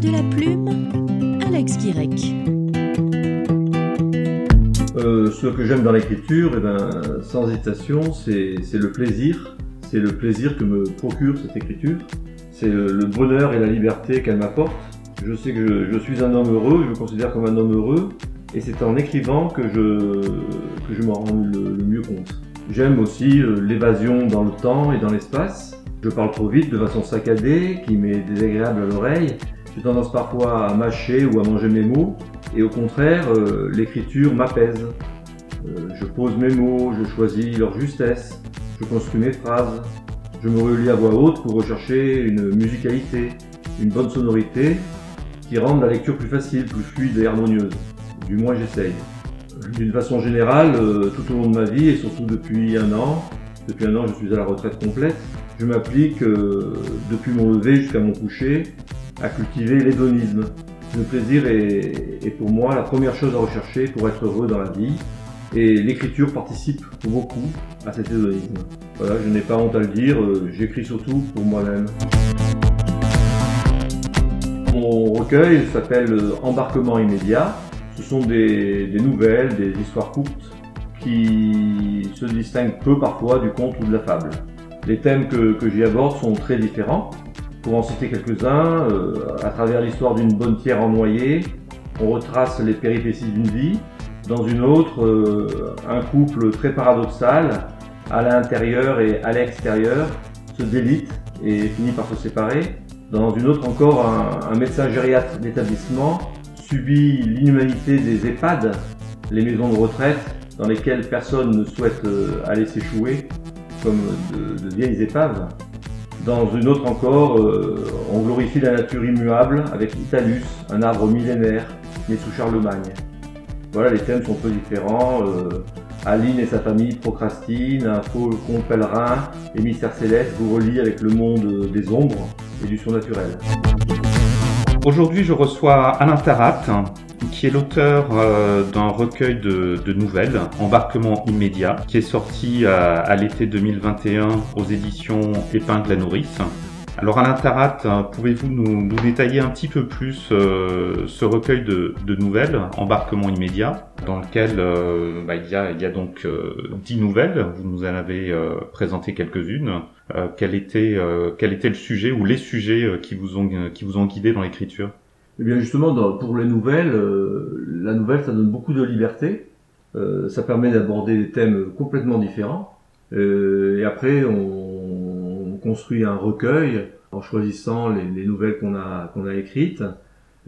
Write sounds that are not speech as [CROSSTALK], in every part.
de la plume, Alex Guirec. Euh, ce que j'aime dans l'écriture, eh ben, sans hésitation, c'est le plaisir. C'est le plaisir que me procure cette écriture. C'est le, bonheur et la liberté qu'elle m'apporte. Je sais que je, suis un homme heureux, je me considère comme un homme heureux, et c'est en écrivant que je, que je m'en rends le, mieux compte. J'aime aussi euh, l'évasion dans le temps et dans l'espace. Je parle trop vite de façon saccadée, qui m'est désagréable à l'oreille. J'ai tendance parfois à mâcher ou à manger mes mots, et au contraire, euh, l'écriture m'apaise. Euh, je pose mes mots, je choisis leur justesse, je construis mes phrases, je me relis à voix haute pour rechercher une musicalité, une bonne sonorité qui rendent la lecture plus facile, plus fluide et harmonieuse. Du moins j'essaye. D'une façon générale, euh, tout au long de ma vie et surtout depuis un an, depuis un an je suis à la retraite complète, je m'applique depuis mon lever jusqu'à mon coucher à cultiver l'hédonisme. Le plaisir est, pour moi la première chose à rechercher pour être heureux dans la vie et l'écriture participe beaucoup à cet hédonisme. Voilà, je n'ai pas honte à le dire, euh, j'écris surtout pour moi-même. Mon recueil s'appelle Embarquement immédiat. Ce sont des, nouvelles, des histoires courtes qui se distinguent peu parfois du conte ou de la fable. Les thèmes que, j'y aborde sont très différents. Pour en citer quelques-uns, euh, à travers l'histoire d'une bonne pierre en noyer, on retrace les péripéties d'une vie. Dans une autre, euh, un couple très paradoxal, à l'intérieur et à l'extérieur, se délite et finit par se séparer. Dans une autre encore, un, médecin gériatre d'établissement subit l'inhumanité des EHPAD, les maisons de retraite dans lesquelles personne ne souhaite euh, aller s'échouer, comme de, vieilles épaves. Dans une autre encore, euh, on glorifie la nature immuable avec Italus, un arbre millénaire né sous Charlemagne. Voilà, les thèmes sont peu différents. Euh, Aline et sa famille procrastinent, un faucon pèlerin, émissaire céleste, vous relie avec le monde des ombres et du surnaturel. Aujourd'hui, je reçois Alain Tarat, qui est l'auteur euh, d'un recueil de, nouvelles, Embarquement immédiat, qui est sorti à, à l'été 2021 aux éditions Épingle la Nourrice. Alors Alain Tarat, hein, pouvez-vous nous, détailler un petit peu plus euh, ce recueil de, nouvelles, Embarquement immédiat, dans lequel euh, bah, il, y a, donc euh, dix nouvelles, vous nous en avez présenté quelques-unes. quel, était, quel était le sujet ou les sujets qui, vous ont, qui vous ont guidé dans l'écriture? Eh bien justement, pour les nouvelles, la nouvelle, ça donne beaucoup de liberté. ça permet d'aborder des thèmes complètement différents. et après, on construit un recueil en choisissant les, nouvelles qu'on a écrites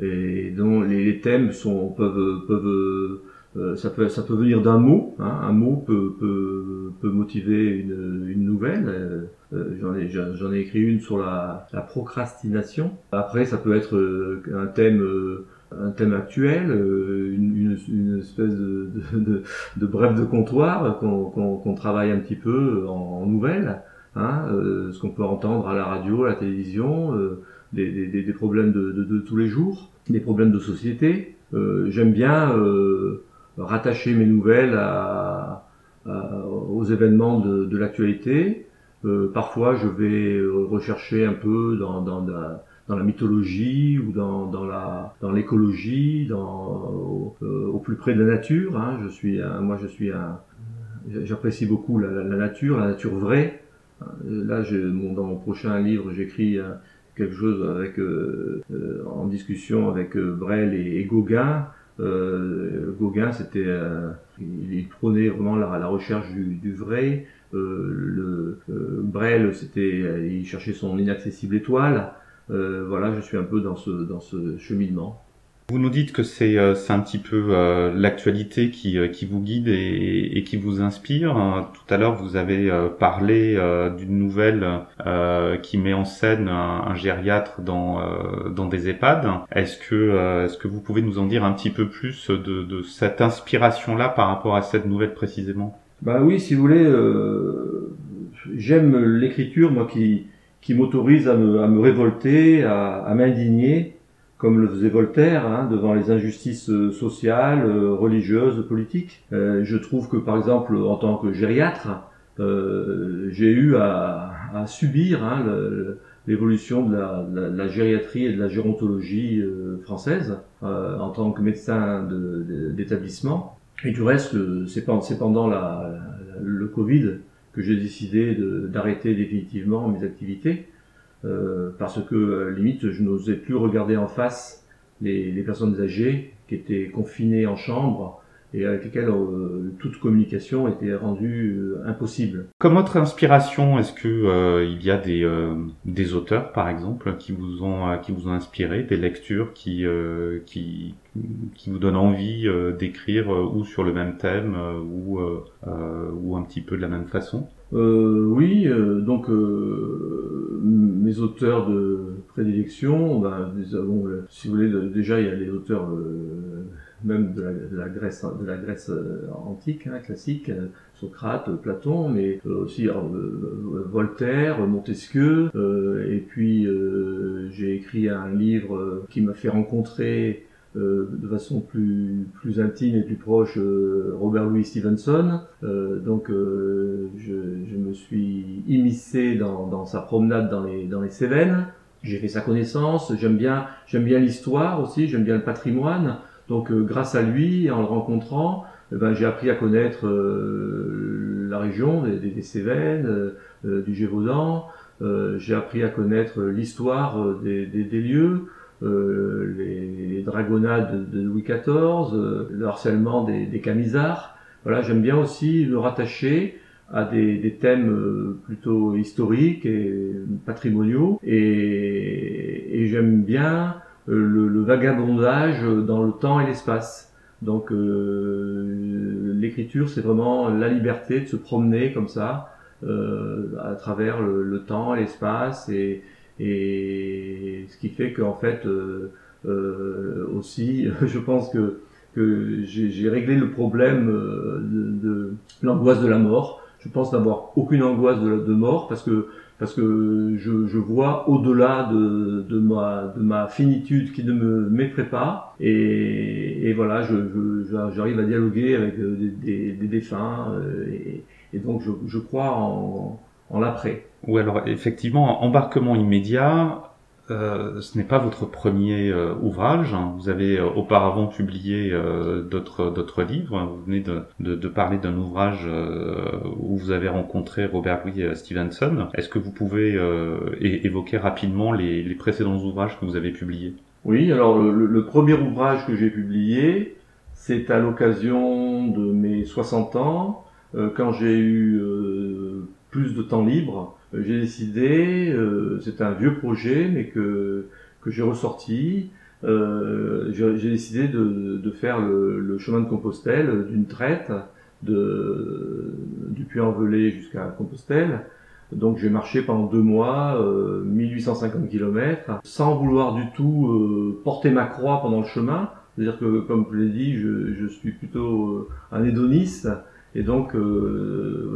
et dont les, thèmes sont peuvent euh, ça peut ça peut venir d'un mot hein. un mot peut, peut, peut motiver une, une nouvelle euh, euh, j'en ai j'en ai écrit une sur la, la procrastination après ça peut être un thème un thème actuel, une, une, espèce de, de, de, bref de comptoir qu'on travaille un petit peu en, en nouvelles. Hein, euh, ce qu'on peut entendre à la radio, à la télévision, euh, des, des, des, problèmes de, de, de, tous les jours, des problèmes de société. Euh, J'aime bien euh, rattacher mes nouvelles à, aux événements de, de l'actualité. parfois, je vais rechercher un peu dans, dans, dans la mythologie ou dans, dans l'écologie, au, au, plus près de la nature. Hein. Je suis moi, je suis un j'apprécie beaucoup la, la, nature, la nature vraie. Euh, là, dans mon prochain livre, j'écris euh, quelque chose avec euh, en discussion avec Brel et, Gauguin. Gauguin, c'était, il, prenait vraiment la, recherche du, vrai. le Brel, c'était, il cherchait son inaccessible étoile. voilà, je suis un peu dans ce dans ce cheminement. Vous nous dites que c'est euh, un petit peu euh, l'actualité qui, euh, qui vous guide et, et, qui vous inspire. Tout à l'heure, vous avez parlé d'une nouvelle qui met en scène un, gériatre dans, dans des EHPAD. Est-ce que, est-ce que vous pouvez nous en dire un petit peu plus de, de cette inspiration-là par rapport à cette nouvelle précisément? Bah oui, si vous voulez, j'aime l'écriture, moi qui, qui m'autorise à me, à me révolter, à, à m'indigner comme le faisait Voltaire, hein, devant les injustices euh, sociales, euh, religieuses, politiques. Euh, je trouve que, par exemple, en tant que gériatre, j'ai eu à, subir hein, l'évolution de la, la, gériatrie et de la gérontologie euh, française euh, en tant que médecin d'établissement. Et du reste, c'est pendant la, le Covid que j'ai décidé d'arrêter définitivement mes activités parce que limite je n'osais plus regarder en face les, personnes âgées qui étaient confinées en chambre et avec lesquelles euh, toute communication était rendue euh, impossible. Comme autre inspiration, est-ce que euh, il y a des, auteurs, par exemple, qui vous ont qui vous ont inspiré, des lectures qui qui vous donnent envie d'écrire ou sur le même thème ou ou un petit peu de la même façon? Oui, donc mes auteurs de prédilection, ben, si vous voulez, déjà il y a les auteurs même de la, Grèce, de la Grèce euh, antique, hein, classique, euh, Socrate, Platon, mais euh, aussi Voltaire, Montesquieu, et puis j'ai écrit un livre qui m'a fait rencontrer de façon plus, plus intime et plus proche Robert Louis Stevenson. donc je, me suis immiscé dans, sa promenade dans les, dans les Cévennes. J'ai fait sa connaissance. J'aime bien, bien l'histoire aussi. J'aime bien le patrimoine. Donc euh, grâce à lui, en le rencontrant, eh ben, j'ai appris à connaître euh, la région des, Cévennes, euh, du Gévaudan. j'ai appris à connaître l'histoire des, lieux, dragonnades de Louis XIV, le harcèlement des, camisards. Voilà, j'aime bien aussi le rattacher à des, thèmes plutôt historiques et patrimoniaux. Et, j'aime bien euh, le, vagabondage dans le temps et l'espace. Donc euh, l'écriture, c'est vraiment la liberté de se promener comme ça euh, à travers le, temps et l'espace et, ce qui fait qu'en fait euh, euh aussi, [LAUGHS] je pense que, j'ai réglé le problème de, de l'angoisse de la mort. Je pense n'avoir aucune angoisse de, mort parce que parce que je, vois au-delà de, ma, de ma finitude qui ne me m'effraie pas. Et, voilà, j'arrive à dialoguer avec euh, des, défunts. Euh, et, donc je, crois en, en l'après. Oui, alors effectivement, embarquement immédiat, euh, ce n'est pas votre premier euh, ouvrage. Vous avez euh, auparavant publié d'autres livres. Vous venez de, parler d'un ouvrage où vous avez rencontré Robert Louis Stevenson. Est-ce que vous pouvez évoquer rapidement les, précédents ouvrages que vous avez publiés? Oui, alors le, premier ouvrage que j'ai publié, c'est à l'occasion de mes 60 ans, quand j'ai eu plus de temps libre j'ai décidé, euh, c'est un vieux projet, mais que, que j'ai ressorti, euh, j'ai décidé de, de faire le, le, chemin de Compostelle d'une traite de, du Puy-en-Velay jusqu'à Compostelle. Donc j'ai marché pendant deux mois, euh, 1850 km, sans vouloir du tout euh, porter ma croix pendant le chemin. C'est-à-dire que, comme je l'ai dit, je, je, suis plutôt un hédoniste, et donc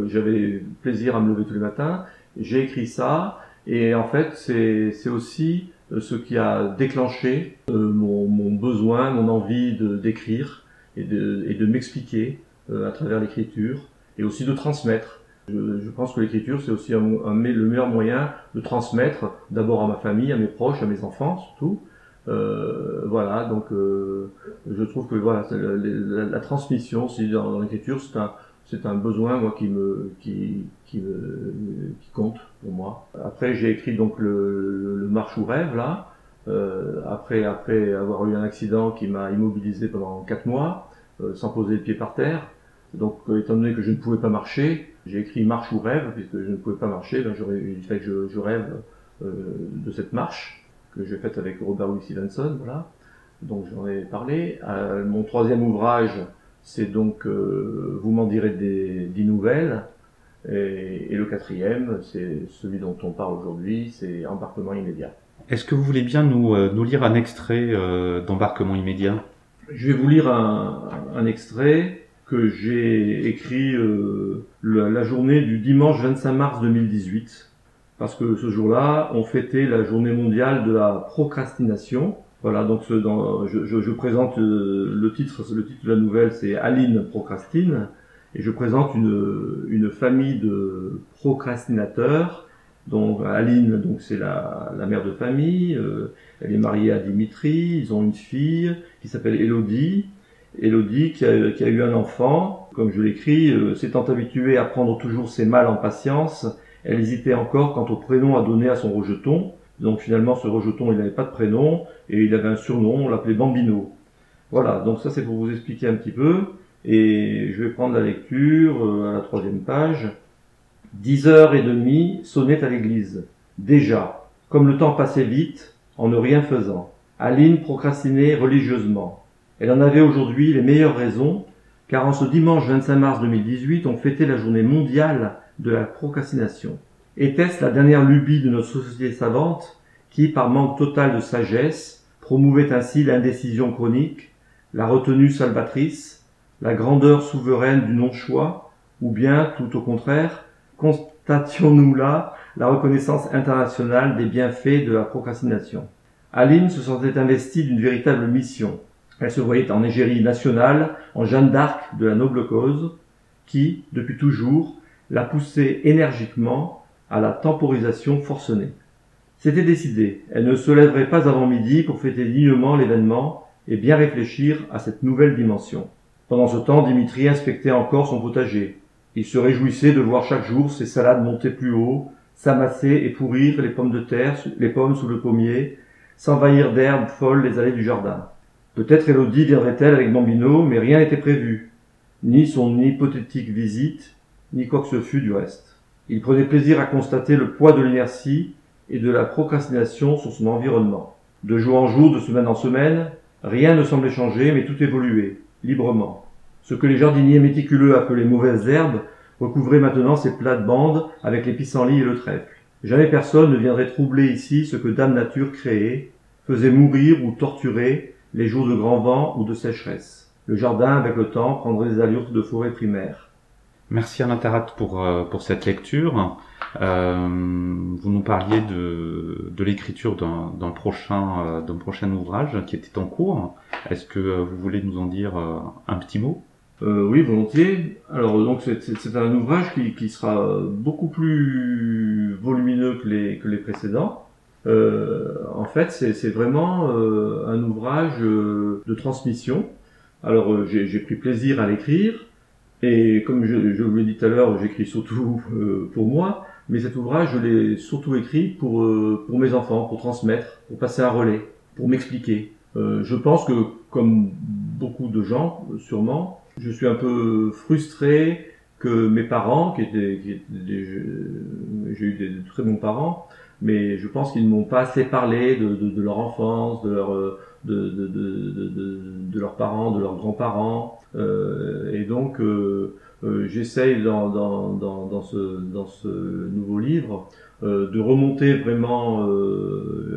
j'avais plaisir à me lever tous les matins j'ai écrit ça, et en fait, c'est aussi euh, ce qui a déclenché euh, mon, besoin, mon envie d'écrire et de, et de m'expliquer euh, à travers l'écriture, et aussi de transmettre. Je, pense que l'écriture, c'est aussi le meilleur moyen de transmettre d'abord à ma famille, à mes proches, à mes enfants surtout. Voilà, donc je trouve que voilà, la transmission, dans, dans l'écriture, c'est un, c'est un besoin moi qui me qui qui, compte pour moi. Après j'ai écrit donc le, marche ou rêve là. Euh, après après avoir eu un accident qui m'a immobilisé pendant quatre mois euh, sans poser le pied par terre. Donc euh, étant donné que je ne pouvais pas marcher, j'ai écrit marche ou rêve puisque je ne pouvais pas marcher. Ben il fait que je, rêve de cette marche que j'ai faite avec Robert Louis Stevenson. Voilà. Donc j'en ai parlé. Mon troisième ouvrage c'est donc euh, Vous m'en direz des, des nouvelles. Et, et, le quatrième, c'est celui dont on parle aujourd'hui, c'est Embarquement immédiat. Est-ce que vous voulez bien nous, euh, nous lire un extrait euh, d'Embarquement immédiat? Je vais vous lire un, un extrait que j'ai écrit euh, la, la, journée du dimanche 25 mars 2018, parce que ce jour-là, on fêtait la journée mondiale de la procrastination. Voilà, donc ce, je, présente euh, le titre, le titre de la nouvelle, c'est Aline procrastine, et je présente une, une famille de procrastinateurs, Donc Aline, donc c'est la, la mère de famille. euh, elle est mariée à Dimitri. Ils ont une fille qui s'appelle Elodie. Elodie qui a, qui a eu un enfant. Comme je l'écris, euh, s'étant habituée à prendre toujours ses mal en patience, elle hésitait encore quant au prénom à donner à son rejeton. Donc finalement, ce rejeton, il n'avait pas de prénom et il avait un surnom, on l'appelait Bambino. Voilà, donc ça c'est pour vous expliquer un petit peu. Et je vais prendre la lecture euh, à la troisième page. Dix heures et demie sonnaient à l'église. Déjà, comme le temps passait vite, en ne rien faisant. Aline procrastinait religieusement. Elle en avait aujourd'hui les meilleures raisons, car en ce dimanche 25 mars 2018, on fêtait la journée mondiale de la procrastination. Était-ce la dernière lubie de notre société savante qui, par manque total de sagesse, promouvait ainsi l'indécision chronique, la retenue salvatrice, la grandeur souveraine du non-choix, ou bien, tout au contraire, constations-nous là la reconnaissance internationale des bienfaits de la procrastination? Aline se sentait investie d'une véritable mission. Elle se voyait en égérie nationale, en Jeanne d'Arc de la noble cause, qui, depuis toujours, la poussait énergiquement à la temporisation forcenée. C'était décidé, elle ne se lèverait pas avant midi pour fêter dignement l'événement et bien réfléchir à cette nouvelle dimension. Pendant ce temps, Dimitri inspectait encore son potager. Il se réjouissait de voir chaque jour ses salades monter plus haut, s'amasser et pourrir les pommes de terre, les pommes sous le pommier, s'envahir d'herbes folles les allées du jardin. Peut-être Elodie viendrait-elle avec Bambino, mais rien n'était prévu. Ni son hypothétique visite, ni quoi que ce fût du reste. Il prenait plaisir à constater le poids de l'inertie et de la procrastination sur son environnement. De jour en jour, de semaine en semaine, rien ne semblait changer, mais tout évoluait, librement. Ce que les jardiniers méticuleux appelaient mauvaises herbes recouvrait maintenant ses plates-bandes avec les pissenlits et le trèfle. Jamais personne ne viendrait troubler ici ce que Dame Nature créait, faisait mourir ou torturer les jours de grand vent ou de sécheresse. Le jardin, avec le temps, prendrait des allures de forêt primaire. Merci Alain Tarat pour, euh, pour cette lecture. Euh, vous nous parliez de, de l'écriture d'un prochain, euh, d'un prochain ouvrage qui était en cours. Est-ce que euh, vous voulez nous en dire un petit mot? Euh, oui, volontiers. Alors donc c'est- un ouvrage qui, qui sera beaucoup plus volumineux que les, que les précédents. Euh, en fait, c'est vraiment un ouvrage de transmission. Alors j'ai pris plaisir à l'écrire et comme je, je vous l'ai dit tout à l'heure, j'écris surtout euh, pour moi, mais cet ouvrage je l'ai surtout écrit pour euh, pour mes enfants, pour transmettre, pour passer un relais, pour m'expliquer. Euh, je pense que comme beaucoup de gens, euh, sûrement, je suis un peu frustré que mes parents, qui étaient, qui étaient des- j'ai eu des, de très bons parents, mais je pense qu'ils ne m'ont pas assez parlé de, de, de leur enfance, de leur, euh, de, de, de, de, leurs parents, de leurs grands-parents, euh, et donc euh, euh, j'essaye dans, dans, dans, ce, dans ce nouveau livre de remonter vraiment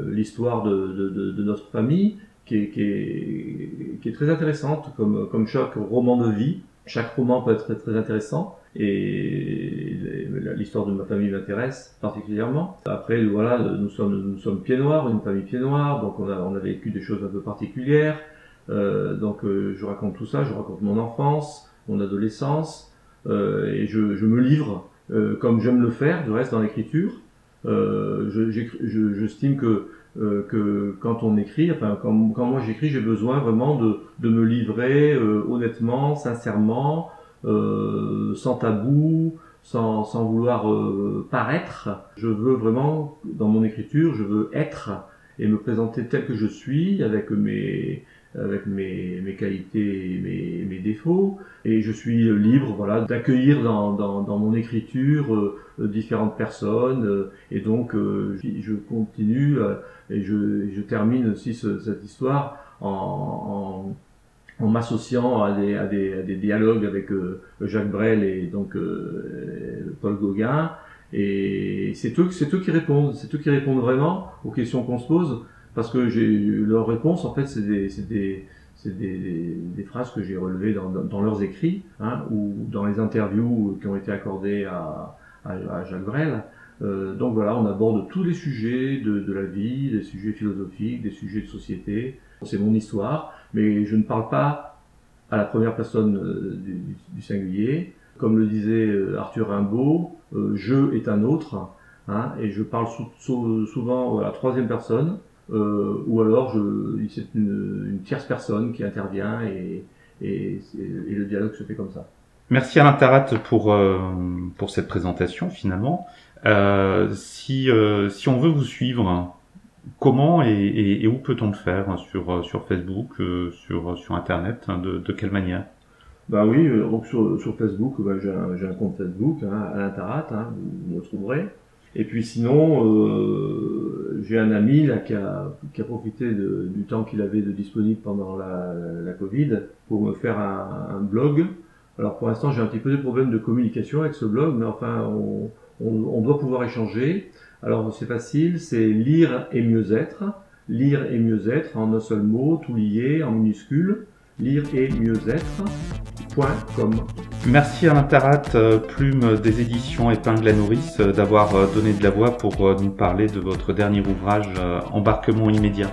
l'histoire de notre famille, qui est, qui est, qui est très intéressante comme, comme chaque roman de vie. Chaque roman peut être très, intéressant et l'histoire de ma famille m'intéresse particulièrement. Après, voilà, nous sommes, nous sommes pieds noirs, une famille pieds noirs, donc on a, on a vécu des choses un peu particulières. Euh, donc euh, je raconte tout ça, je raconte mon enfance, mon adolescence, euh, et je, me livre comme j'aime le faire, de reste dans l'écriture. J'estime que euh, que quand on écrit, enfin quand, quand moi j'écris, j'ai besoin vraiment de, de me livrer euh, honnêtement, sincèrement, euh, sans tabou, sans, sans vouloir euh, paraître. Je veux vraiment, dans mon écriture, je veux être et me présenter tel que je suis, avec mes avec mes, mes qualités et mes, mes défauts, et je suis libre voilà, d'accueillir dans, dans, dans mon écriture euh, différentes personnes, euh, et donc euh, je je continue euh, et je, je termine aussi ce- cette histoire en, en, en m'associant à des, à, des, à des dialogues avec euh, Jacques Brel et donc euh, Paul Gauguin. Et c'est eux, c'est eux qui répondent, c'est eux qui répondent vraiment aux questions qu'on se pose, parce que j'ai leurs réponses en fait c'est des, phrases que j'ai relevées dans, leurs écrits hein, ou dans les interviews qui ont été accordées à, à, Jacques Brel. Euh, donc voilà, on aborde tous les sujets de, la vie, des sujets philosophiques, des sujets de société. C'est mon histoire, mais je ne parle pas à la première personne euh, du, singulier. Comme le disait euh, Arthur Rimbaud, je est un autre. Hein, et je parle souvent à la troisième personne, euh, ou alors c'est une, tierce personne qui intervient et, et, le dialogue se fait comme ça. Merci Alain Tarat pour, euh, pour cette présentation finalement. Euh, si, si on veut vous suivre, comment et, où peut-on le faire sur, sur Facebook, sur, sur Internet, hein, de, de quelle manière? Ben oui, donc sur, sur Facebook, ben j'ai un, un, compte Facebook, hein, Alain Tarat, hein, vous me trouverez. Et puis sinon, euh, j'ai un ami là qui a, qui a profité de, du temps qu'il avait de disponible pendant la, la, Covid pour me faire un, un blog. Alors pour l'instant, j'ai un petit peu de problèmes de communication avec ce blog, mais enfin, on, on, on doit pouvoir échanger. Alors c'est facile, c'est lire et mieux être. Lire et mieux être en un seul mot, tout lié, en minuscule. Lire et mieux être. Merci Alain Tarat, euh, plume des éditions Épingle à Nourrice, euh, d'avoir euh, donné de la voix pour nous parler de votre dernier ouvrage Embarquement immédiat.